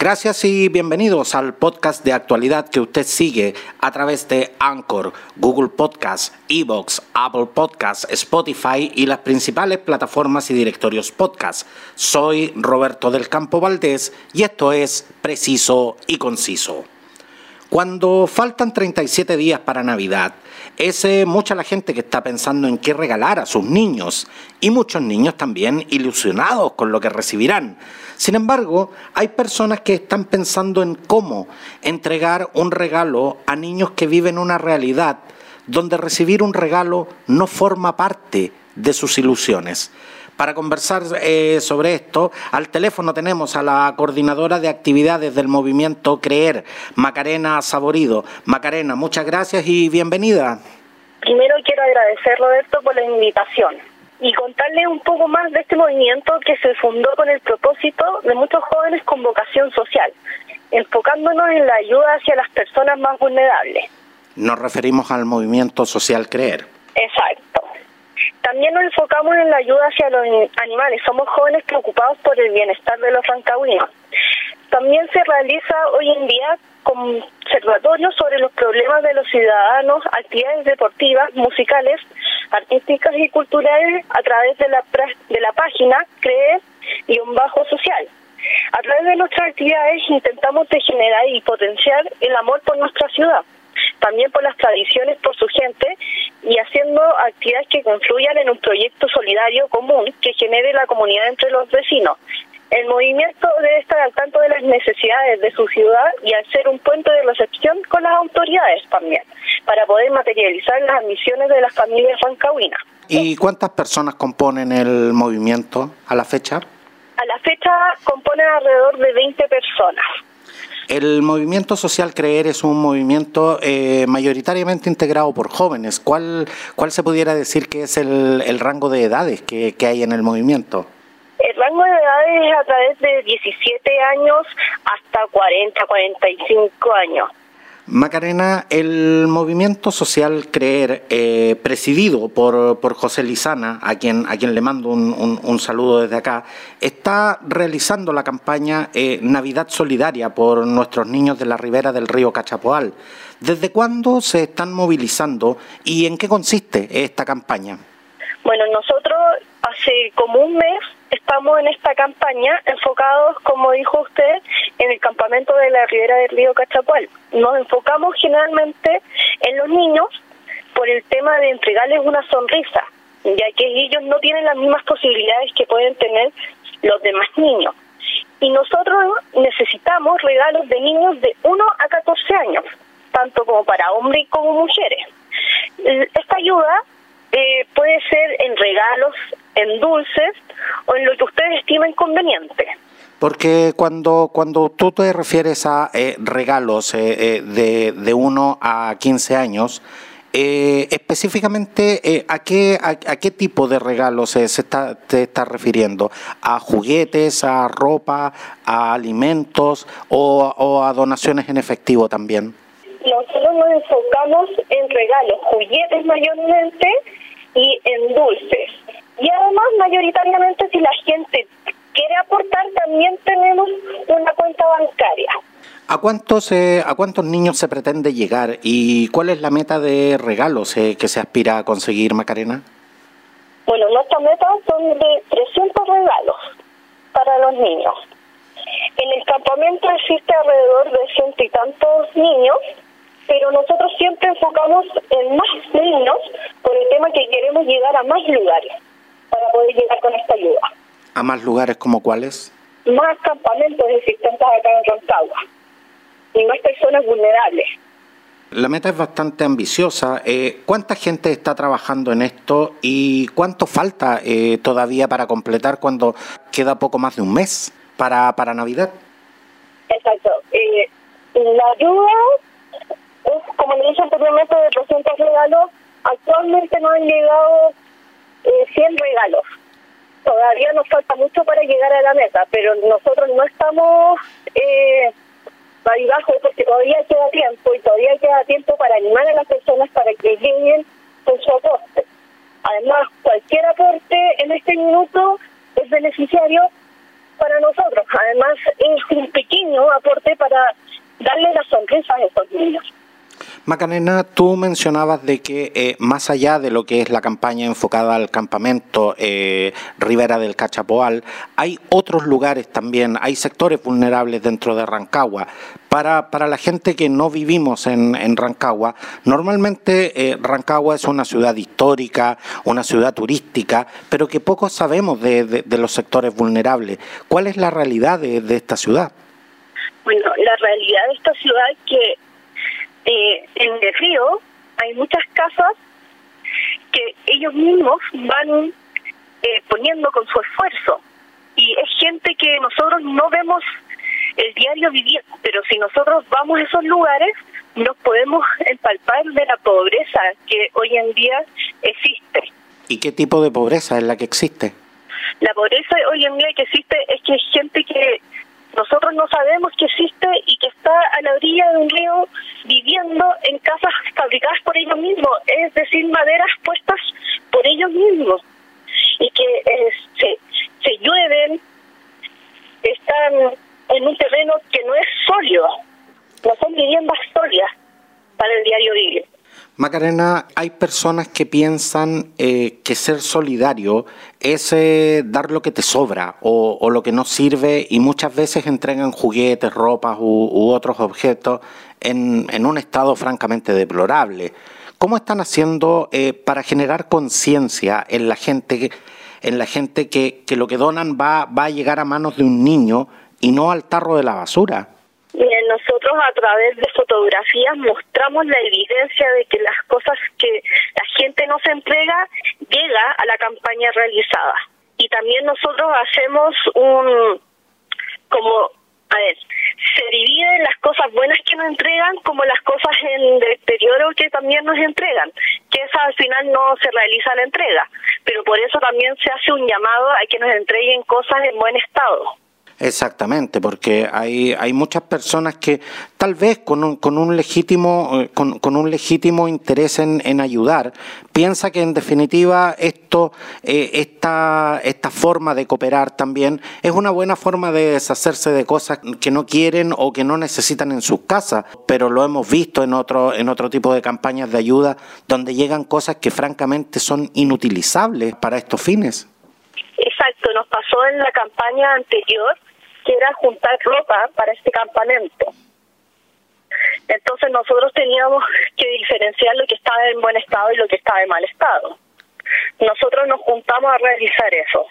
Gracias y bienvenidos al podcast de actualidad que usted sigue a través de Anchor, Google Podcast, Evox, Apple Podcast, Spotify y las principales plataformas y directorios podcast. Soy Roberto del Campo Valdés y esto es Preciso y Conciso. Cuando faltan 37 días para Navidad, es mucha la gente que está pensando en qué regalar a sus niños y muchos niños también ilusionados con lo que recibirán. Sin embargo, hay personas que están pensando en cómo entregar un regalo a niños que viven una realidad donde recibir un regalo no forma parte de sus ilusiones. Para conversar eh, sobre esto, al teléfono tenemos a la coordinadora de actividades del movimiento Creer, Macarena Saborido. Macarena, muchas gracias y bienvenida. Primero quiero agradecer, Roberto, por la invitación y contarle un poco más de este movimiento que se fundó con el propósito de muchos jóvenes con vocación social, enfocándonos en la ayuda hacia las personas más vulnerables. Nos referimos al movimiento social Creer. Exacto. También nos enfocamos en la ayuda hacia los animales. Somos jóvenes preocupados por el bienestar de los rancagüinos. También se realiza hoy en día conservatorios sobre los problemas de los ciudadanos, actividades deportivas, musicales, artísticas y culturales a través de la, de la página Cree-Social. A través de nuestras actividades intentamos generar y potenciar el amor por nuestra ciudad también por las tradiciones, por su gente y haciendo actividades que confluyan en un proyecto solidario común que genere la comunidad entre los vecinos. El movimiento debe estar al tanto de las necesidades de su ciudad y hacer un puente de recepción con las autoridades también, para poder materializar las ambiciones de las familias rancagüinas. ¿Y cuántas personas componen el movimiento a la fecha? A la fecha componen alrededor de 20 personas. El movimiento social Creer es un movimiento eh, mayoritariamente integrado por jóvenes. ¿Cuál, ¿Cuál se pudiera decir que es el, el rango de edades que, que hay en el movimiento? El rango de edades es a través de 17 años hasta 40, 45 años. Macarena, el movimiento social Creer, eh, presidido por, por, José Lizana, a quien, a quien le mando un, un, saludo desde acá, está realizando la campaña eh, Navidad Solidaria por nuestros niños de la ribera del río Cachapoal. ¿Desde cuándo se están movilizando y en qué consiste esta campaña? Bueno, nosotros hace como un mes estamos en esta campaña enfocados, como dijo usted, en el campamento de la ribera del río Cachapual. Nos enfocamos generalmente en los niños por el tema de entregarles una sonrisa, ya que ellos no tienen las mismas posibilidades que pueden tener los demás niños. Y nosotros necesitamos regalos de niños de 1 a 14 años, tanto como para hombres como mujeres. Esta ayuda eh, puede ser en regalos, en dulces o en lo que ustedes estimen conveniente. Porque cuando, cuando tú te refieres a eh, regalos eh, de, de 1 a 15 años, específicamente, ¿a, qué, a, qué tipo de regalos se está, te estás refiriendo? ¿A juguetes, a ropa, a alimentos o, o a donaciones en efectivo también? nosotros nos enfocamos en regalos, juguetes mayormente y en dulces. Y además, mayoritariamente, si la gente quiere aportar, también tenemos una cuenta bancaria. ¿A cuántos, eh, ¿A cuántos niños se pretende llegar y cuál es la meta de regalos eh, que se aspira a conseguir, Macarena? Bueno, nuestra meta son de 300 regalos para los niños. En el campamento existe alrededor de ciento y tantos niños pero nosotros siempre enfocamos en más niños por el tema que queremos llegar a más lugares para poder llegar con esta ayuda. ¿A más lugares como cuáles? Más campamentos existentes acá en Rancagua y más personas vulnerables. La meta es bastante ambiciosa. Eh, ¿Cuánta gente está trabajando en esto y cuánto falta eh, todavía para completar cuando queda poco más de un mes para, para Navidad? Exacto. Eh, la ayuda como le dije anteriormente, de 300 regalos, actualmente no han llegado 100 regalos. Todavía nos falta mucho para llegar a la meta, pero nosotros no estamos eh, bajo porque todavía queda tiempo y todavía queda tiempo para animar a las personas para que lleguen con su aporte. Además, cualquier aporte en este minuto es beneficiario para nosotros. Además, es un pequeño aporte para darle la sonrisa a esos niños. Macarena, tú mencionabas de que eh, más allá de lo que es la campaña enfocada al campamento eh, Rivera del Cachapoal, hay otros lugares también, hay sectores vulnerables dentro de Rancagua. Para, para la gente que no vivimos en, Rancagua, normalmente eh, Rancagua es una ciudad histórica, una ciudad turística, pero que poco sabemos de, los sectores vulnerables. ¿Cuál es la realidad de, de esta ciudad? Bueno, la realidad de esta ciudad es que eh, en el río hay muchas casas que ellos mismos van eh, poniendo con su esfuerzo y es gente que nosotros no vemos el diario vivir, pero si nosotros vamos a esos lugares nos podemos empalpar de la pobreza que hoy en día existe. ¿Y qué tipo de pobreza es la que existe? La pobreza hoy en día que existe es que hay gente que nosotros no sabemos que existe y que está a la orilla de un río viviendo en casas fabricadas por ellos mismos, es decir, maderas puestas por ellos mismos. Y que eh, se, se llueven, están en un terreno que no es sólido, no son viviendas sólidas para el diario vivir. Macarena, hay personas que piensan eh, que ser solidario es eh, dar lo que te sobra o, lo que no sirve y muchas veces entregan juguetes, ropas u, otros objetos en, un estado francamente deplorable. ¿Cómo están haciendo eh, para generar conciencia en la gente, en la gente que, que, lo que donan va a llegar a manos de un niño y no al tarro de la basura? Nosotros a través de fotografías mostramos la evidencia de que las cosas que la gente nos entrega llega a la campaña realizada. Y también nosotros hacemos un, como, a ver, se dividen las cosas buenas que nos entregan como las cosas en deterioro que también nos entregan, que esa al final no se realiza la entrega, pero por eso también se hace un llamado a que nos entreguen cosas en buen estado. Exactamente, porque hay, hay muchas personas que tal vez con un, con un legítimo, eh, con, un legítimo interés en, en, ayudar, piensa que en definitiva esto, eh, esta, esta forma de cooperar también es una buena forma de deshacerse de cosas que no quieren o que no necesitan en sus casas, pero lo hemos visto en otro, en otro tipo de campañas de ayuda donde llegan cosas que francamente son inutilizables para estos fines. Exacto, nos pasó en la campaña anterior que era juntar ropa para este campamento. Entonces nosotros teníamos que diferenciar lo que estaba en buen estado y lo que estaba en mal estado. Nosotros nos juntamos a realizar eso.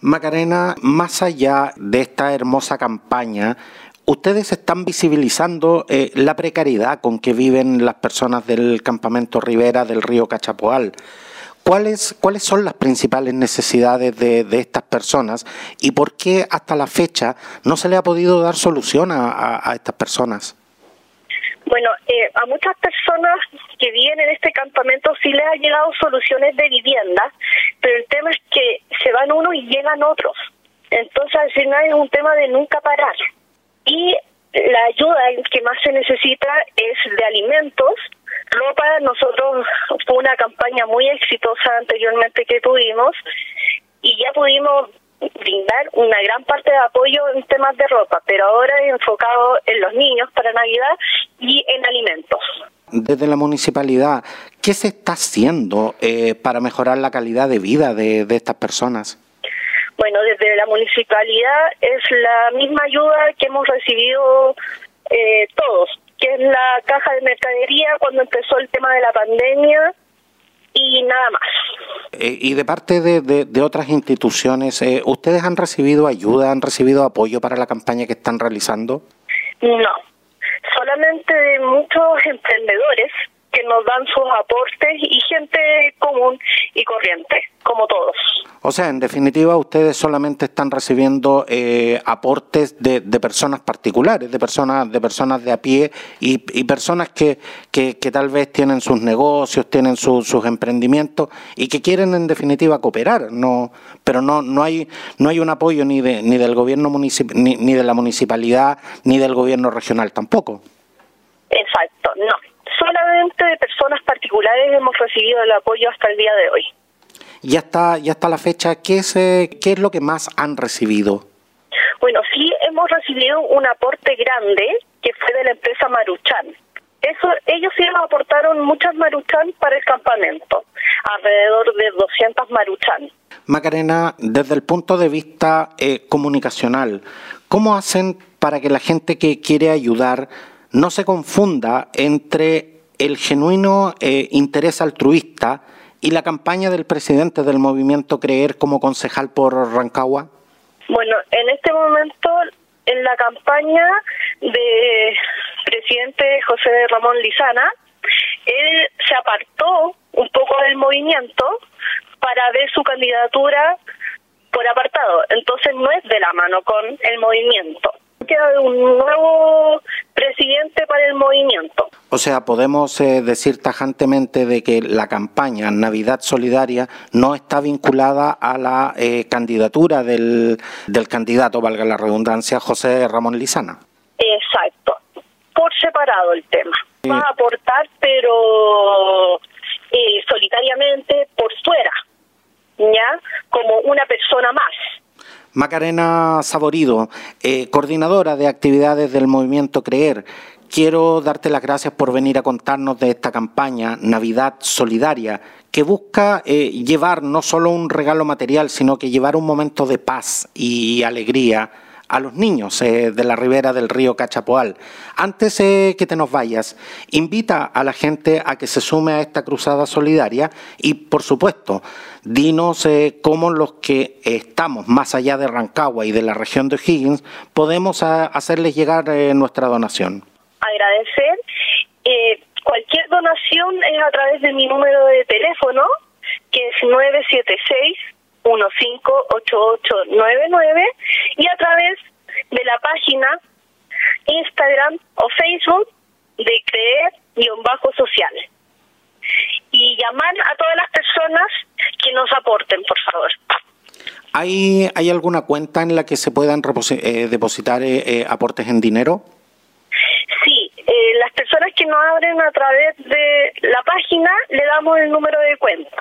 Macarena, más allá de esta hermosa campaña, ustedes están visibilizando eh, la precariedad con que viven las personas del campamento Rivera del río Cachapoal. ¿Cuáles, ¿Cuáles son las principales necesidades de, estas personas y por qué hasta la fecha no se le ha podido dar solución a, estas personas? Bueno, eh, a muchas personas que viven en este campamento sí les ha llegado soluciones de vivienda, pero el tema es que se van unos y llegan otros. Entonces al final es un tema de nunca parar. Y la ayuda que más se necesita es de alimentos, ropa. Nosotros fue una campaña muy exitosa anteriormente que tuvimos y ya pudimos brindar una gran parte de apoyo en temas de ropa, pero ahora enfocado en los niños para Navidad y en alimentos. Desde la municipalidad, ¿qué se está haciendo eh, para mejorar la calidad de vida de estas personas? Bueno, desde la municipalidad es la misma ayuda que hemos recibido eh, todos, que es la caja de mercadería cuando empezó el tema de la pandemia y nada más. Eh, y de parte de, de, otras instituciones, eh, ¿ustedes han recibido ayuda, han recibido apoyo para la campaña que están realizando? No, solamente de muchos emprendedores que nos dan sus aportes y gente común y corriente, como todos. O sea, en definitiva, ustedes solamente están recibiendo eh, aportes de, de, personas particulares, de personas de personas de a pie y, y personas que, que, tal vez tienen sus negocios, tienen sus emprendimientos y que quieren en definitiva cooperar, no, pero no no hay no hay un apoyo ni de, ni del gobierno municip ni, ni de la municipalidad ni del gobierno regional tampoco. Exacto, no solamente de personas particulares hemos recibido el apoyo hasta el día de hoy. Y hasta, y hasta la fecha, ¿qué es, eh, ¿qué es lo que más han recibido? Bueno, sí hemos hemos recibido un aporte grande que fue de la empresa Maruchan. Eso, ellos sí nos aportaron muchas Maruchan para el campamento, alrededor de 200 Maruchan. Macarena, desde el punto de vista eh, comunicacional, ¿cómo hacen para que la gente que quiere ayudar no se confunda entre el genuino eh, interés altruista y la campaña del presidente del movimiento Creer como concejal por Rancagua? Bueno, en este momento, en la campaña de presidente José Ramón Lizana, él se apartó un poco del movimiento para ver su candidatura por apartado. Entonces no es de la mano con el movimiento. Queda un nuevo presidente para el movimiento. O sea, podemos eh, decir tajantemente de que la campaña Navidad Solidaria no está vinculada a la eh, candidatura del, del candidato, valga la redundancia, José Ramón Lizana. Exacto, por separado el tema. Va a aportar, pero eh, solitariamente por fuera, ¿ya? Como una persona más. Macarena Saborido, eh, coordinadora de actividades del movimiento Creer, quiero darte las gracias por venir a contarnos de esta campaña Navidad Solidaria que busca eh, llevar no solo un regalo material, sino que llevar un momento de paz y alegría a los niños eh, de la ribera del río Cachapoal. Antes eh, que te nos vayas, invita a la gente a que se sume a esta cruzada solidaria y, por supuesto, dinos eh, cómo los que estamos más allá de Rancagua y de la región de O'Higgins podemos hacerles llegar nuestra donación. Agradecer. cualquier donación es a través de mi número de teléfono, que es 976 158899 y a través de la página Instagram o Facebook de creer-social. Y llamar a todas las personas que nos aporten, por favor. ¿Hay, ¿Hay alguna cuenta en la que se puedan eh, depositar eh, eh, aportes en dinero? Sí, las personas que nos abren a través de la página le damos el número de cuenta.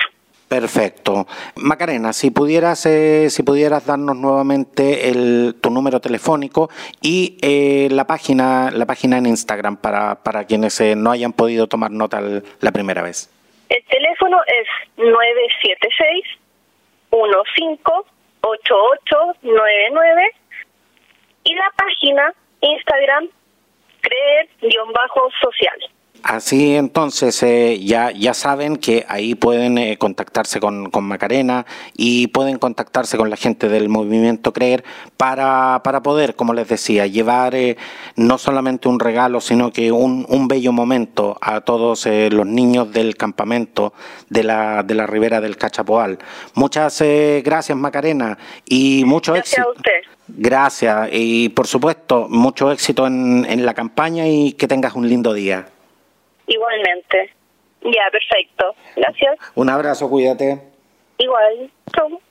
Perfecto. Macarena, si pudieras, eh, si pudieras darnos nuevamente el, tu número telefónico y eh, la página, la página en Instagram para, para quienes eh, no hayan podido tomar nota la primera vez. El teléfono es 976 158899 y la página Instagram creer-social. Así entonces eh, ya, ya saben que ahí pueden eh, contactarse con, con, Macarena y pueden contactarse con la gente del movimiento Creer para, para poder, como les decía, llevar eh, no solamente un regalo, sino que un, un bello momento a todos los niños del campamento de la, de la ribera del Cachapoal. Muchas gracias Macarena y mucho gracias éxito. A usted. Gracias y por supuesto mucho éxito en, en la campaña y que tengas un lindo día. Igualmente. Ya, perfecto. Gracias. Un abrazo, cuídate. Igual. Chau.